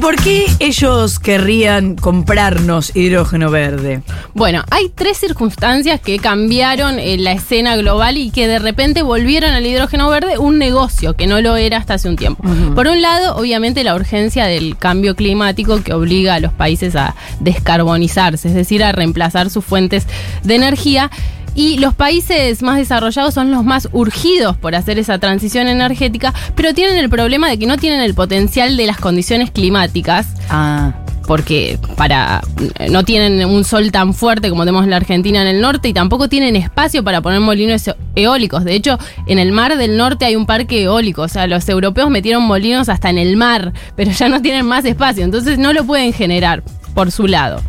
por qué ellos querrían comprarnos hidrógeno verde? Bueno, hay tres circunstancias que cambiaron eh, la escena global y que de repente volvieron al hidrógeno verde un negocio que no lo era hasta hace un tiempo. Por un lado, obviamente la urgencia del cambio climático que obliga a los países a descarbonizarse, es decir, a reemplazar sus fuentes de energía. Y los países más desarrollados son los más urgidos por hacer esa transición energética, pero tienen el problema de que no tienen el potencial de las condiciones climáticas Ah, porque para no tienen un sol tan fuerte como tenemos en la Argentina en el norte y tampoco tienen espacio para poner molinos eólicos. De hecho, en el mar del norte hay un parque eólico, o sea, los europeos metieron molinos hasta en el mar, pero ya no tienen más espacio, entonces no lo pueden generar por su lado.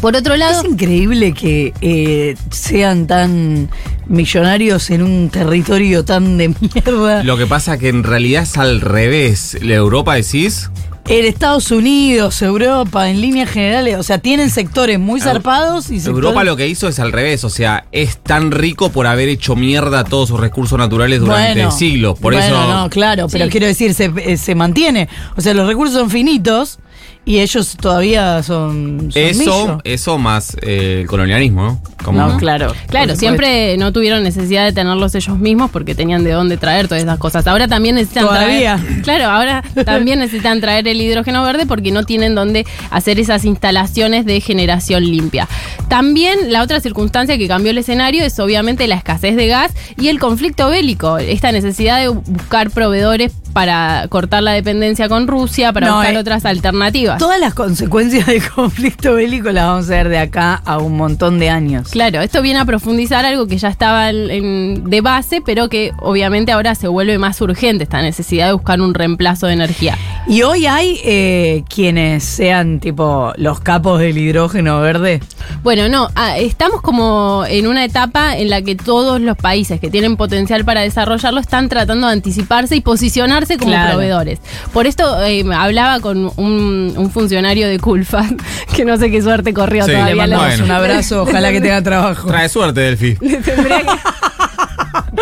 Por otro lado, es increíble que eh, sean tan millonarios en un territorio tan de mierda. Lo que pasa que en realidad es al revés. ¿La Europa decís? En Estados Unidos, Europa, en líneas generales, o sea, tienen sectores muy zarpados y sectores... Europa lo que hizo es al revés, o sea, es tan rico por haber hecho mierda todos sus recursos naturales durante Bueno, siglos. Por bueno, eso. no, claro, pero quiero decir, se, eh, se mantiene. O sea, los recursos son finitos y ellos todavía son. son Eso, millo. eso más eh, el colonialismo, ¿no? Como- No, claro. Claro, siempre no tuvieron necesidad de tenerlos ellos mismos porque tenían de dónde traer todas esas cosas. Ahora también necesitan Todavía. traer. Claro, ahora también necesitan traer el hidrógeno verde porque no tienen dónde hacer esas instalaciones de generación limpia. También la otra circunstancia que cambió el escenario es obviamente la escasez de gas y el conflicto bélico. Esta necesidad de buscar proveedores para cortar la dependencia con Rusia, para No, buscar eh, otras alternativas. Todas las consecuencias del conflicto bélico las vamos a ver de acá a un montón de años. Claro, esto viene a profundizar algo que ya estaba en- en- de base, pero que obviamente ahora se vuelve más urgente, esta necesidad de buscar un reemplazo de energía. Y hoy hay eh, quienes sean tipo los capos del hidrógeno verde. Bueno, no, ah, estamos como en una etapa en la que todos los países que tienen potencial para desarrollarlo están tratando de anticiparse y posicionarse como Claro. proveedores. Por esto eh, hablaba con un, un funcionario de Culfa, que no sé qué suerte corrió Sí, todavía. Le mandamos Bueno. un abrazo, ojalá que tenga trabajo. Trae suerte, Delphi. Le tendría que,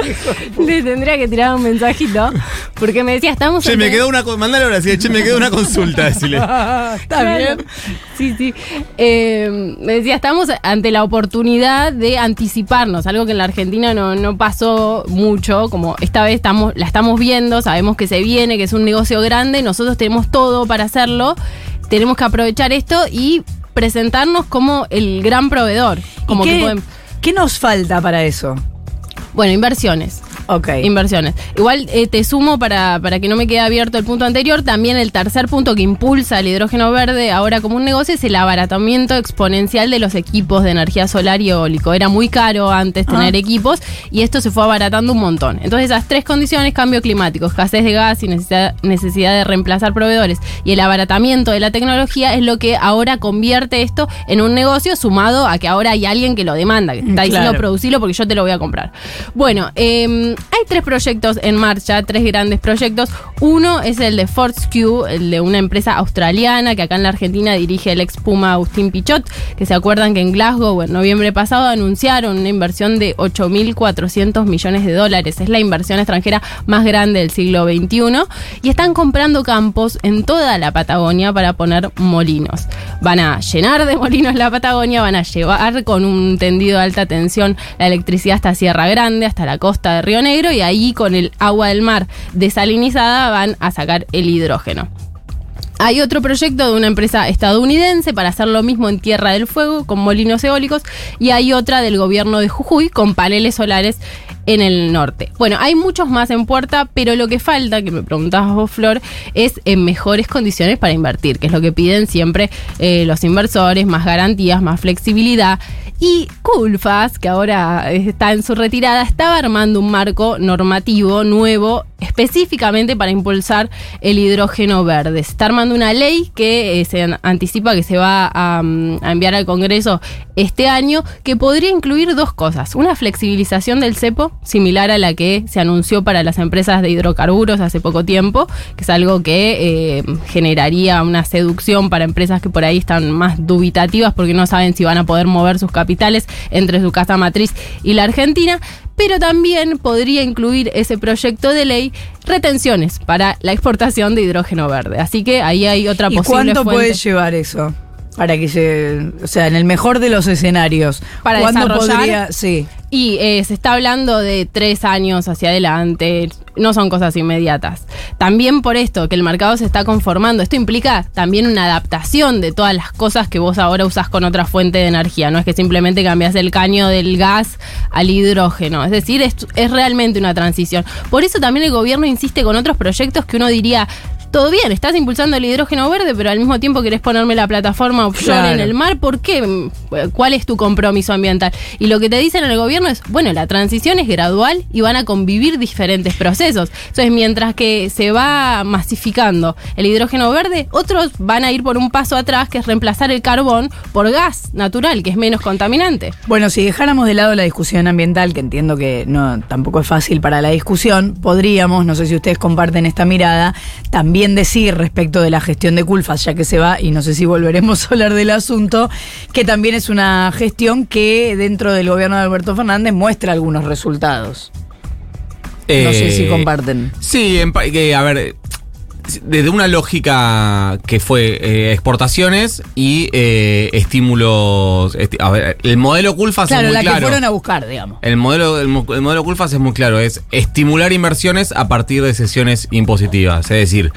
le tendría que tirar un mensajito, porque me decía, estamos... Che, me ante- quedó una. Mandale ahora, sí, che, me quedó una consulta, decile. Está Claro. bien. Sí, sí. Eh, me decía, estamos ante la oportunidad de anticiparnos, algo que en la Argentina no, no pasó mucho, como esta vez estamos, la estamos viendo, sabemos que se viene, que es un negocio grande, nosotros tenemos todo para hacerlo, tenemos que aprovechar esto y presentarnos como el gran proveedor. Como ¿Y que qué, pueden- qué nos falta para eso? Bueno, inversiones. Ok. Inversiones. Igual eh, te sumo para, para que no me quede abierto el punto anterior. También el tercer punto que impulsa el hidrógeno verde ahora como un negocio es el abaratamiento exponencial de los equipos de energía solar y eólico. Era muy caro antes tener Ah. equipos y esto se fue abaratando un montón. Entonces, esas tres condiciones: cambio climático, escasez de gas y necesidad, necesidad de reemplazar proveedores y el abaratamiento de la tecnología es lo que ahora convierte esto en un negocio sumado a que ahora hay alguien que lo demanda, que está diciendo producirlo porque yo te lo voy a comprar. Bueno, eh, hay tres proyectos en marcha, tres grandes proyectos. Uno es el de Fortescue, el de una empresa australiana que acá en la Argentina dirige el ex Puma Agustín Pichot, que se acuerdan que en Glasgow en noviembre pasado anunciaron una inversión de 8.400 millones de dólares. Es la inversión extranjera más grande del siglo XXI. Y están comprando campos en toda la Patagonia para poner molinos. Van a llenar de molinos la Patagonia, van a llevar con un tendido de alta tensión la electricidad hasta Sierra Grande, hasta la costa de Río Negro, y ahí con el agua del mar desalinizada van a sacar el hidrógeno. Hay otro proyecto de una empresa estadounidense para hacer lo mismo en Tierra del Fuego con molinos eólicos y hay otra del gobierno de Jujuy con paneles solares en el norte. Bueno, hay muchos más en puerta, pero lo que falta, que me preguntabas vos, Flor, es en mejores condiciones para invertir, que es lo que piden siempre eh, los inversores, más garantías, más flexibilidad. Y Culfas, que ahora está en su retirada, estaba armando un marco normativo nuevo específicamente para impulsar el hidrógeno verde. Se está armando una ley que eh, se an- anticipa que se va a, mm, a enviar al Congreso este año, que podría incluir dos cosas. Una flexibilización del cepo, similar a la que se anunció para las empresas de hidrocarburos hace poco tiempo, que es algo que eh, generaría una seducción para empresas que por ahí están más dubitativas porque no saben si van a poder mover sus capitales entre su casa matriz y la Argentina. Pero también podría incluir ese proyecto de ley retenciones para la exportación de hidrógeno verde. Así que ahí hay otra ¿Y posible cuánto fuente. puede llevar eso? Para que se. O sea, en el mejor de los escenarios. Para ¿Cuándo desarrollar? podría.? Sí. Y eh, se está hablando de tres años hacia adelante, no son cosas inmediatas. También por esto, que el mercado se está conformando, esto implica también una adaptación de todas las cosas que vos ahora usás con otra fuente de energía, no es que simplemente cambias el caño del gas al hidrógeno, es decir, es, es realmente una transición. Por eso también el gobierno insiste con otros proyectos que uno diría... Todo bien, estás impulsando el hidrógeno verde, pero al mismo tiempo querés ponerme la plataforma offshore Claro. en el mar. ¿Por qué? ¿Cuál es tu compromiso ambiental? Y lo que te dicen en el gobierno es, bueno, la transición es gradual y van a convivir diferentes procesos. Entonces, mientras que se va masificando el hidrógeno verde, otros van a ir por un paso atrás, que es reemplazar el carbón por gas natural, que es menos contaminante. Bueno, si dejáramos de lado la discusión ambiental, que entiendo que no tampoco es fácil para la discusión, podríamos, no sé si ustedes comparten esta mirada, también decir respecto de la gestión de Culfas, ya que se va, y no sé si volveremos a hablar del asunto, que también es una gestión que dentro del gobierno de Alberto Fernández muestra algunos resultados. No sé si Eh, comparten. Sí, en a ver, desde una lógica que fue eh, exportaciones y eh, estímulos. esti- a ver, el modelo Culfas Claro, es muy la claro. que fueron a buscar, digamos. El modelo, el, mo- el modelo Culfas es muy claro, es estimular inversiones a partir de sesiones impositivas. Es decir,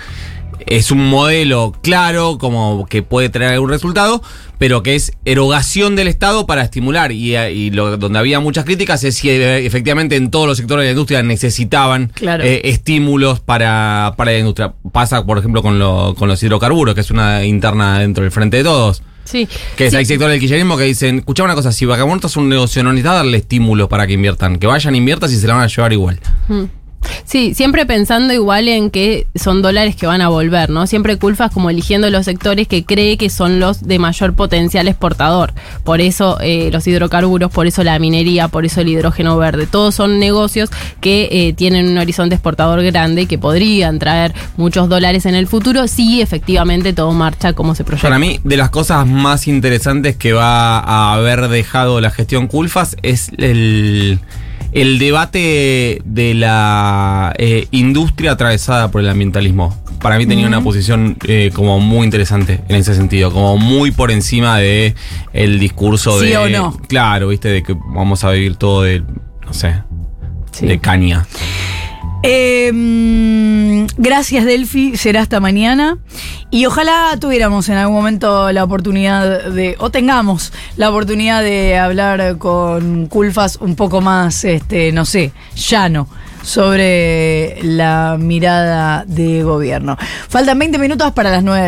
es un modelo claro, como que puede traer algún resultado, pero que es erogación del Estado para estimular. Y, eh, y lo, donde había muchas críticas es si eh, efectivamente en todos los sectores de la industria necesitaban Claro. eh, estímulos para, para la industria. Pasa, por ejemplo, con, lo- con los hidrocarburos, que es una interna dentro del frente de todos. Sí. Que es, Sí. hay sectores del kirchnerismo que dicen, escucha una cosa, si Vacamuerto es un negocio, no necesitas darle estímulos para que inviertan. Que vayan, inviertas y se la van a llevar igual. Mm. Sí, siempre pensando igual en que son dólares que van a volver, ¿no? Siempre Culfas como eligiendo los sectores que cree que son los de mayor potencial exportador. Por eso eh, los hidrocarburos, por eso la minería, por eso el hidrógeno verde. Todos son negocios que eh, tienen un horizonte exportador grande y que podrían traer muchos dólares en el futuro si efectivamente todo marcha como se proyecta. Para mí, de las cosas más interesantes que va a haber dejado la gestión Culfas es el, el debate de la eh, industria atravesada por el ambientalismo. Para mí tenía una posición eh, como muy interesante en ese sentido, como muy por encima de el discurso Sí de... o no. Claro, viste, de que vamos a vivir todo de, no sé, Sí. de caña. Mm, gracias Delphi, será hasta mañana y ojalá tuviéramos en algún momento la oportunidad de, o tengamos la oportunidad de hablar con Culfas un poco más, este, no sé, llano sobre la mirada de gobierno. Faltan 20 minutos para las 9.